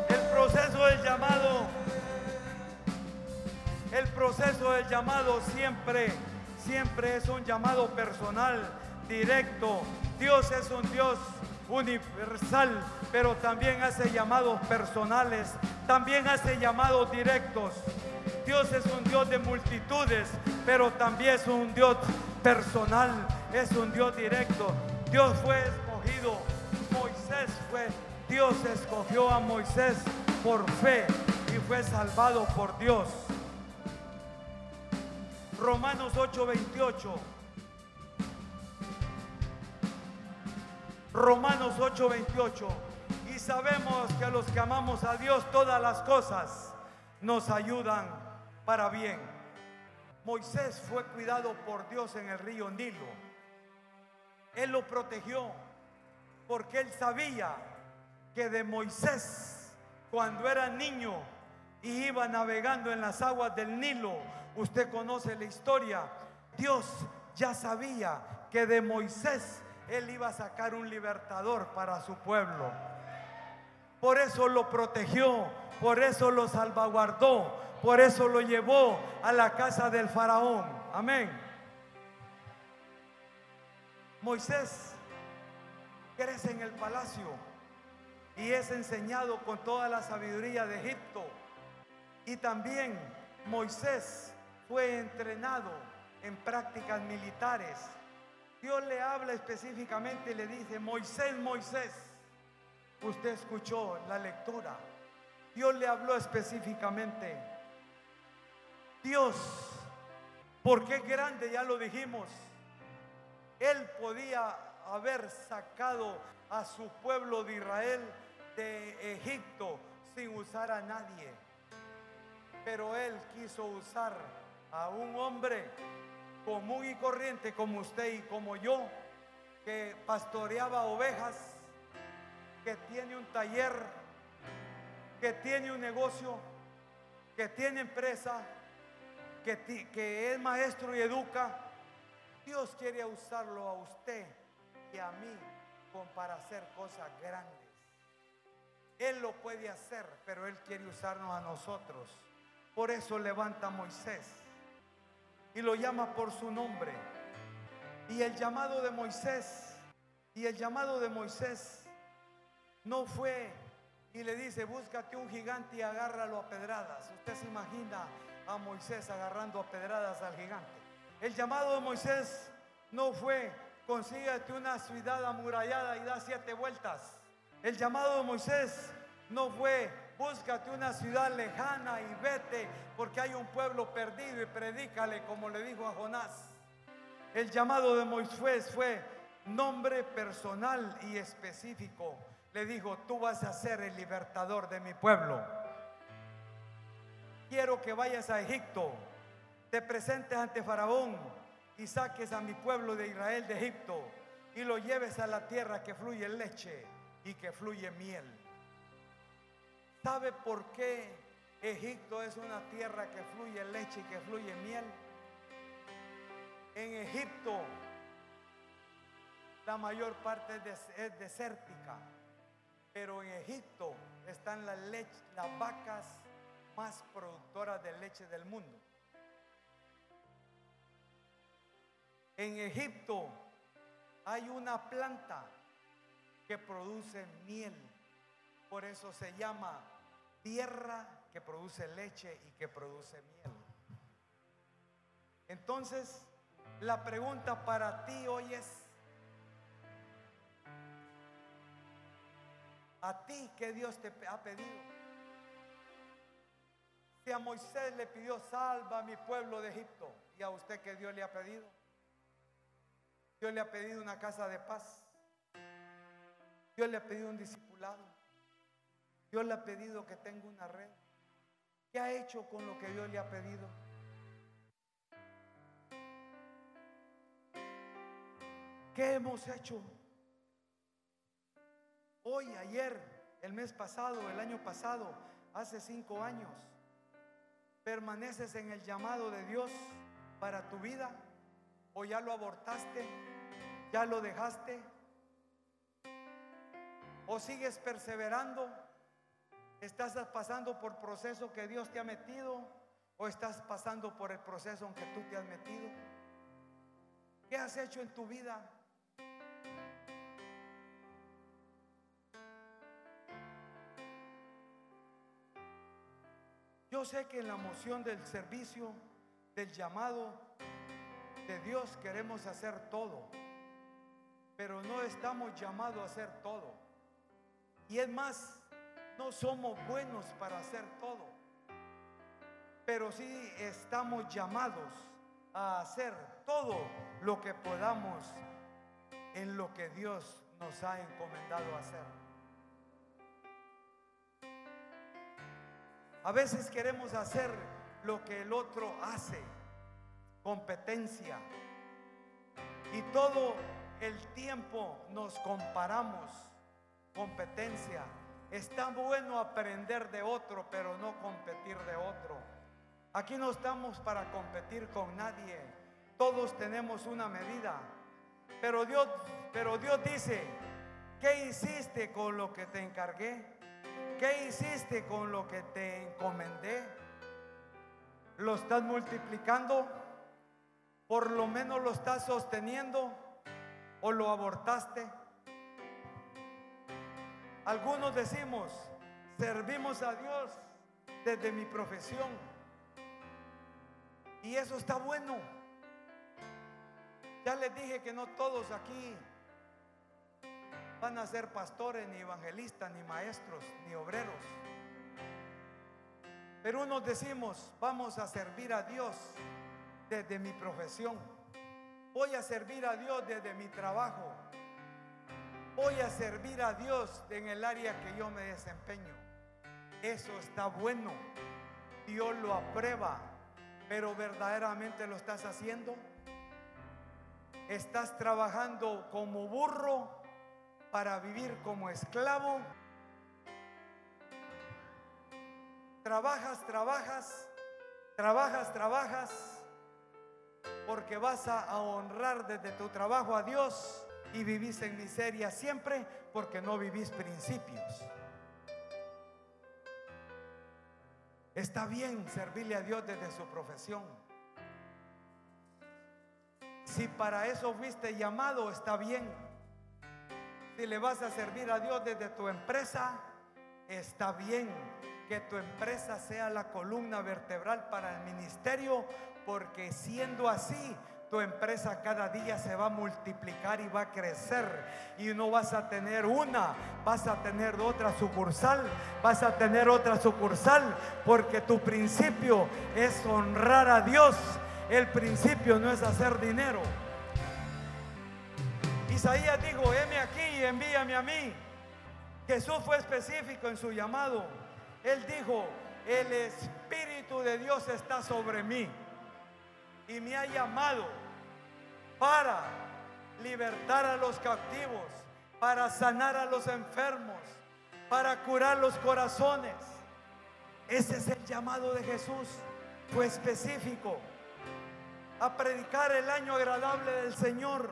El proceso del llamado, el proceso del llamado siempre, siempre es un llamado personal, directo. Dios es un Dios universal, pero también hace llamados personales, también hace llamados directos. Dios es un Dios de multitudes, pero también es un Dios personal, es un Dios directo. Dios fue escogido Moisés fue, Dios escogió a Moisés por fe y fue salvado por Dios. Romanos 8:28. Romanos 8:28. Y sabemos que a los que amamos a Dios todas las cosas nos ayudan para bien. Moisés fue cuidado por Dios en el río Nilo. Él lo protegió porque él sabía que de Moisés, cuando era niño y iba navegando en las aguas del Nilo, usted conoce la historia, Dios ya sabía que de Moisés él iba a sacar un libertador para su pueblo. Por eso lo protegió, por eso lo salvaguardó, por eso lo llevó a la casa del faraón. Amén. Moisés crece en el palacio y es enseñado con toda la sabiduría de Egipto. Y también Moisés fue entrenado en prácticas militares. Dios le habla específicamente y le dice, Moisés, Moisés, usted escuchó la lectura. Dios le habló específicamente. Dios, porque es grande, ya lo dijimos, Él podía haber sacado a su pueblo de Israel de Egipto sin usar a nadie. Pero él quiso usar a un hombre común y corriente como usted y como yo, que pastoreaba ovejas, que tiene un taller, que tiene un negocio, que tiene empresa, que, es maestro y educa. Dios quiere usarlo a usted y a mí para hacer cosas grandes. Él lo puede hacer, pero Él quiere usarnos a nosotros. Por eso levanta a Moisés y lo llama por su nombre. Y el llamado de Moisés, y el llamado de Moisés no fue y le dice, búscate un gigante y agárralo a pedradas. Usted se imagina a Moisés agarrando a pedradas al gigante. El llamado de Moisés no fue consíguete una ciudad amurallada y da siete vueltas. El llamado de Moisés no fue búscate una ciudad lejana y vete porque hay un pueblo perdido y predícale como le dijo a Jonás. El llamado de Moisés fue nombre personal y específico. Le dijo, tú vas a ser el libertador de mi pueblo. Quiero que vayas a Egipto, te presentes ante Faraón y saques a mi pueblo de Israel de Egipto y lo lleves a la tierra que fluye leche y que fluye miel. ¿Sabe por qué Egipto es una tierra que fluye leche y que fluye miel? En Egipto la mayor parte es, desértica, pero en Egipto están las, vacas más productoras de leche del mundo. En Egipto hay una planta que produce miel. Por eso se llama tierra que produce leche y que produce miel. Entonces, la pregunta para ti hoy es, ¿a ti qué Dios te ha pedido? Si a Moisés le pidió, salva a mi pueblo de Egipto, ¿y a usted qué Dios le ha pedido? Dios le ha pedido una casa de paz. Dios le ha pedido un discipulado. Dios le ha pedido que tenga una red. ¿Qué ha hecho con lo que Dios le ha pedido? ¿Qué hemos hecho? Hoy, ayer, el mes pasado, el año pasado, hace cinco años, ¿permaneces en el llamado de Dios para tu vida? ¿O ya lo abortaste? ¿Ya lo dejaste? ¿O sigues perseverando? ¿Estás pasando por proceso que Dios te ha metido? ¿O estás pasando por el proceso en que tú te has metido? ¿Qué has hecho en tu vida? Yo sé que en la moción del servicio, del llamado de Dios, queremos hacer todo pero no estamos llamados a hacer todo. Y es más, no somos buenos para hacer todo, pero sí estamos llamados a hacer todo lo que podamos en lo que Dios nos ha encomendado hacer. A veces queremos hacer lo que el otro hace, competencia, y todo el tiempo nos comparamos, competencia. Está bueno aprender de otro, pero no competir de otro. Aquí no estamos para competir con nadie. Todos tenemos una medida. Pero Dios, pero Dios dice, ¿qué hiciste con lo que te encargué? ¿Qué hiciste con lo que te encomendé? ¿Lo estás multiplicando? ¿Por lo menos lo estás sosteniendo? o lo abortaste. Algunos decimos, servimos a Dios desde mi profesión. Y eso está bueno. Ya les dije que no todos aquí van a ser pastores, ni evangelistas, ni maestros, ni obreros. Pero unos decimos, vamos a servir a Dios desde mi profesión. Voy a servir a Dios desde mi trabajo. Voy a servir a Dios en el área que yo me desempeño. Eso está bueno. Dios lo aprueba. Pero verdaderamente lo estás haciendo. Estás trabajando como burro para vivir como esclavo. Trabajas, trabajas, trabajas, trabajas porque vas a honrar desde tu trabajo a Dios y vivís en miseria siempre porque no vivís principios. Está bien servirle a Dios desde su profesión. Si para eso fuiste llamado, está bien. Si le vas a servir a Dios desde tu empresa, está bien. Que tu empresa sea la columna vertebral para el ministerio, porque siendo así, tu empresa cada día se va a multiplicar y va a crecer. Y no vas a tener una, vas a tener otra sucursal, vas a tener otra sucursal, porque tu principio es honrar a Dios. El principio no es hacer dinero. Isaías dijo, heme aquí y envíame a mí. Jesús fue específico en su llamado. Él dijo, el Espíritu de Dios está sobre mí y me ha llamado para libertar a los cautivos, para sanar a los enfermos, para curar los corazones. Ese es el llamado de Jesús. Fue específico a predicar el año agradable del Señor,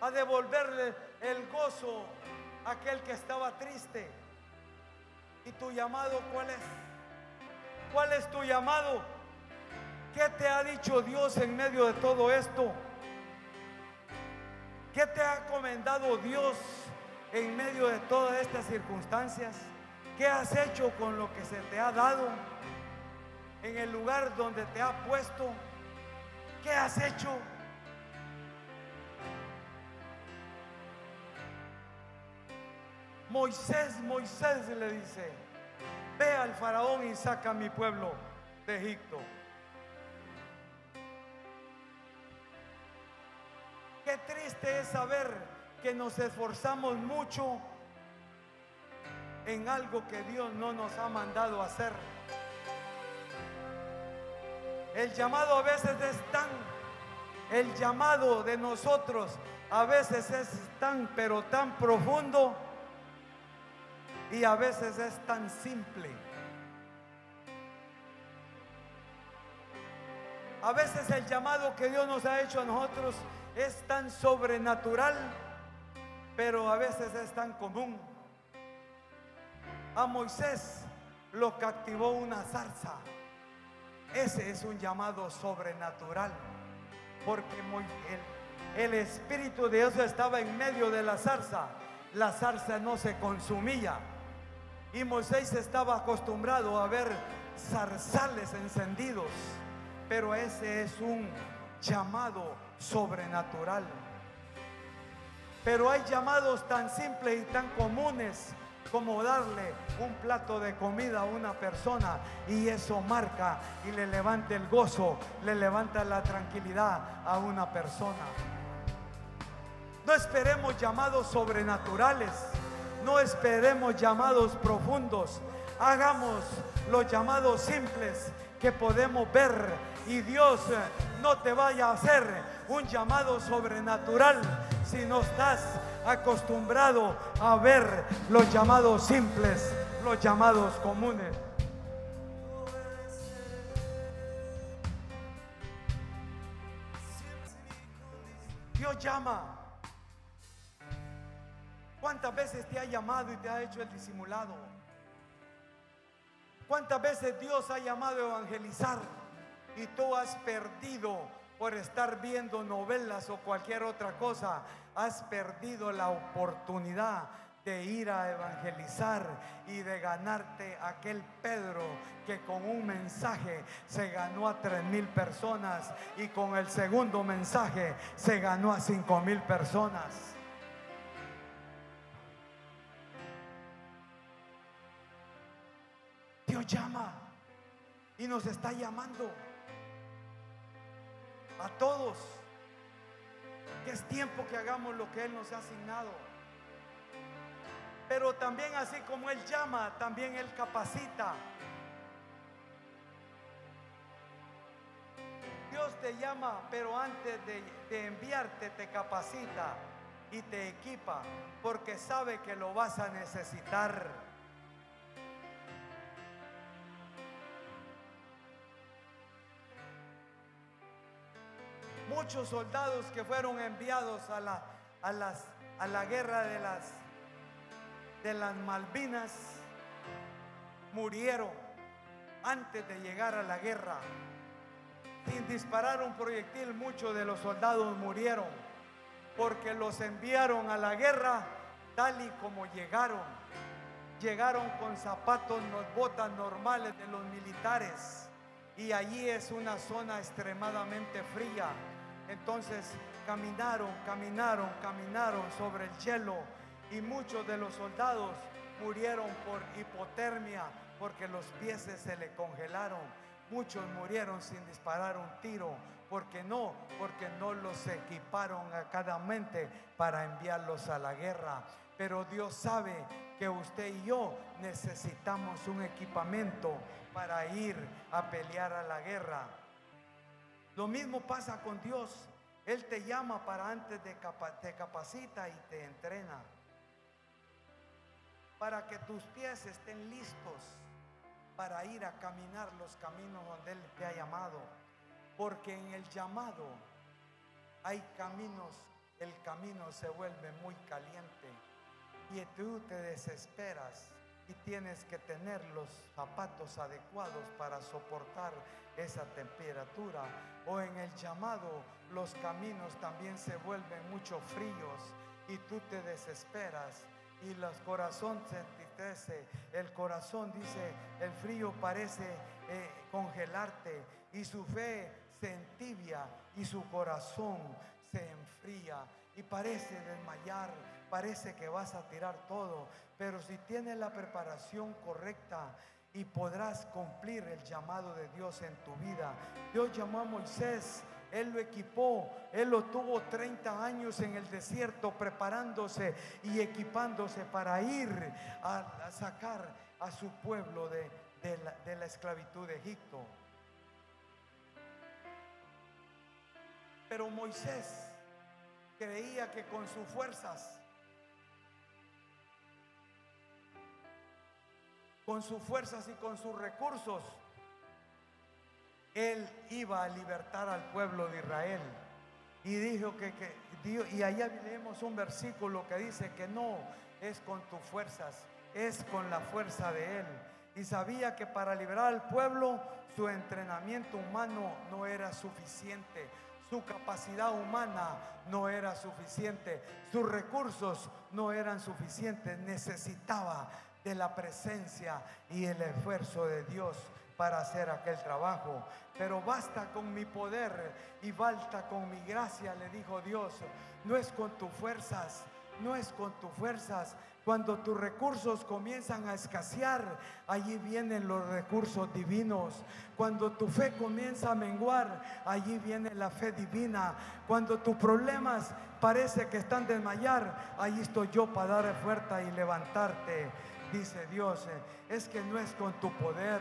a devolverle el gozo a aquel que estaba triste. ¿Y tu llamado cuál es? ¿Cuál es tu llamado? ¿Qué te ha dicho Dios en medio de todo esto? ¿Qué te ha comendado Dios en medio de todas estas circunstancias? ¿Qué has hecho con lo que se te ha dado? En el lugar donde te ha puesto. ¿Qué has hecho? Moisés, Moisés le dice, ve al faraón y saca a mi pueblo de Egipto. Qué triste es saber que nos esforzamos mucho en algo que Dios no nos ha mandado hacer. El llamado a veces es tan, el llamado de nosotros a veces es tan, pero tan profundo y a veces es tan simple. A veces el llamado que Dios nos ha hecho a nosotros es tan sobrenatural, pero a veces es tan común. A Moisés lo captivó una zarza. Ese es un llamado sobrenatural, porque el, el Espíritu de Dios estaba en medio de la zarza. La zarza no se consumía. Y Moisés estaba acostumbrado a ver zarzales encendidos, pero ese es un llamado sobrenatural. Pero hay llamados tan simples y tan comunes como darle un plato de comida a una persona y eso marca y le levanta el gozo, le levanta la tranquilidad a una persona. No esperemos llamados sobrenaturales, no esperemos llamados profundos, hagamos los llamados simples que podemos ver y Dios no te vaya a hacer un llamado sobrenatural si no estás acostumbrado a ver los llamados simples, los llamados comunes. Dios llama. ¿Cuántas veces te ha llamado y te ha hecho el disimulado? ¿Cuántas veces Dios ha llamado a evangelizar y tú has perdido por estar viendo novelas o cualquier otra cosa, has perdido la oportunidad de ir a evangelizar y de ganarte aquel Pedro que con un mensaje se ganó a tres mil personas y con el segundo mensaje se ganó a cinco mil personas. Dios llama y nos está llamando a todos que es tiempo que hagamos lo que Él nos ha asignado. Pero también así como Él llama, también Él capacita. Dios te llama, pero antes de, de, enviarte te capacita y te equipa, porque sabe que lo vas a necesitar. Muchos soldados que fueron enviados a la, a las, a la guerra de las, de las Malvinas murieron antes de llegar a la guerra. Sin disparar un proyectil, muchos de los soldados murieron porque los enviaron a la guerra tal y como llegaron. llegaron con zapatos, botas normales de los militares. Y allí es una zona extremadamente fría. Entonces caminaron, caminaron, caminaron sobre el hielo. Y muchos de los soldados murieron por hipotermia porque los pies se le congelaron. Muchos murieron sin disparar un tiro. porque no? Porque no los equiparon acadamente para enviarlos a la guerra. Pero Dios sabe que usted y yo necesitamos un equipamiento para ir a pelear a la guerra. Lo mismo pasa con Dios. Él te llama para antes de te capacita y te entrena. Para que tus pies estén listos para ir a caminar los caminos donde Él te ha llamado. Porque en el llamado hay caminos, el camino se vuelve muy caliente y tú te desesperas y tienes que tener los zapatos adecuados para soportar esa temperatura. O en el llamado los caminos también se vuelven mucho fríos y tú te desesperas y el corazón se entristece. El corazón dice, el frío parece eh, congelarte y su fe se entibia y su corazón se enfría y parece desmayar parece que vas a tirar todo, pero si tienes la preparación correcta y podrás cumplir el llamado de Dios en tu vida. Dios llamó a Moisés, él lo equipó, él lo tuvo 30 años en el desierto preparándose y equipándose para ir a, sacar a su pueblo de, de la esclavitud de Egipto. Pero Moisés creía que con sus fuerzas con sus fuerzas y con sus recursos, él iba a libertar al pueblo de Israel. Y dijo que, y allá leemos un versículo que dice que no es con tus fuerzas, es con la fuerza de él. Y sabía que para liberar al pueblo su entrenamiento humano no era suficiente, su capacidad humana no era suficiente, sus recursos no eran suficientes, necesitaba de la presencia y el esfuerzo de Dios para hacer aquel trabajo. Pero basta con mi poder y basta con mi gracia, le dijo Dios. No es con tus fuerzas, no es con tus fuerzas. Cuando tus recursos comienzan a escasear, allí vienen los recursos divinos. Cuando tu fe comienza a menguar, allí viene la fe divina. Cuando tus problemas parece que están desmayar, allí estoy yo para dar fuerza y levantarte dice Dios, es que no es con tu poder,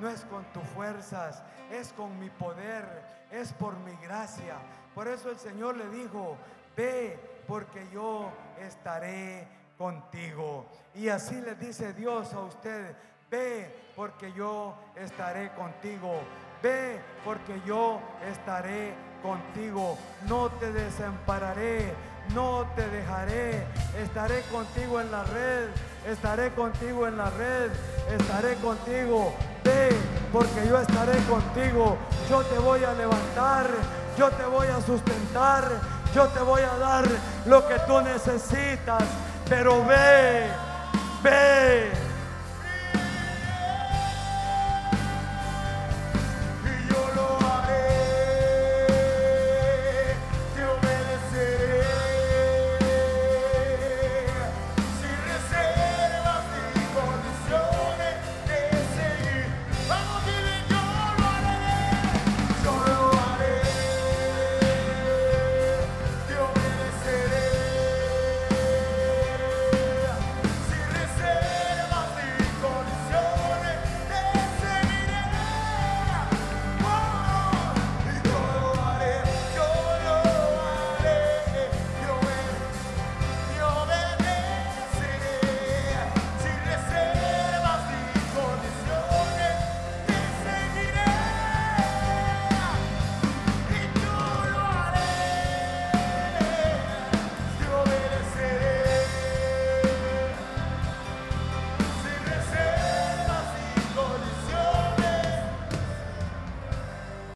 no es con tus fuerzas, es con mi poder, es por mi gracia. Por eso el Señor le dijo, ve porque yo estaré contigo. Y así le dice Dios a usted, ve porque yo estaré contigo. Ve porque yo estaré contigo. No te desampararé, no te dejaré. Estaré contigo en la red estaré contigo en la red, estaré contigo. Ve, porque yo estaré contigo. Yo te voy a levantar, yo te voy a sustentar, yo te voy a dar lo que tú necesitas. Pero ve, ve.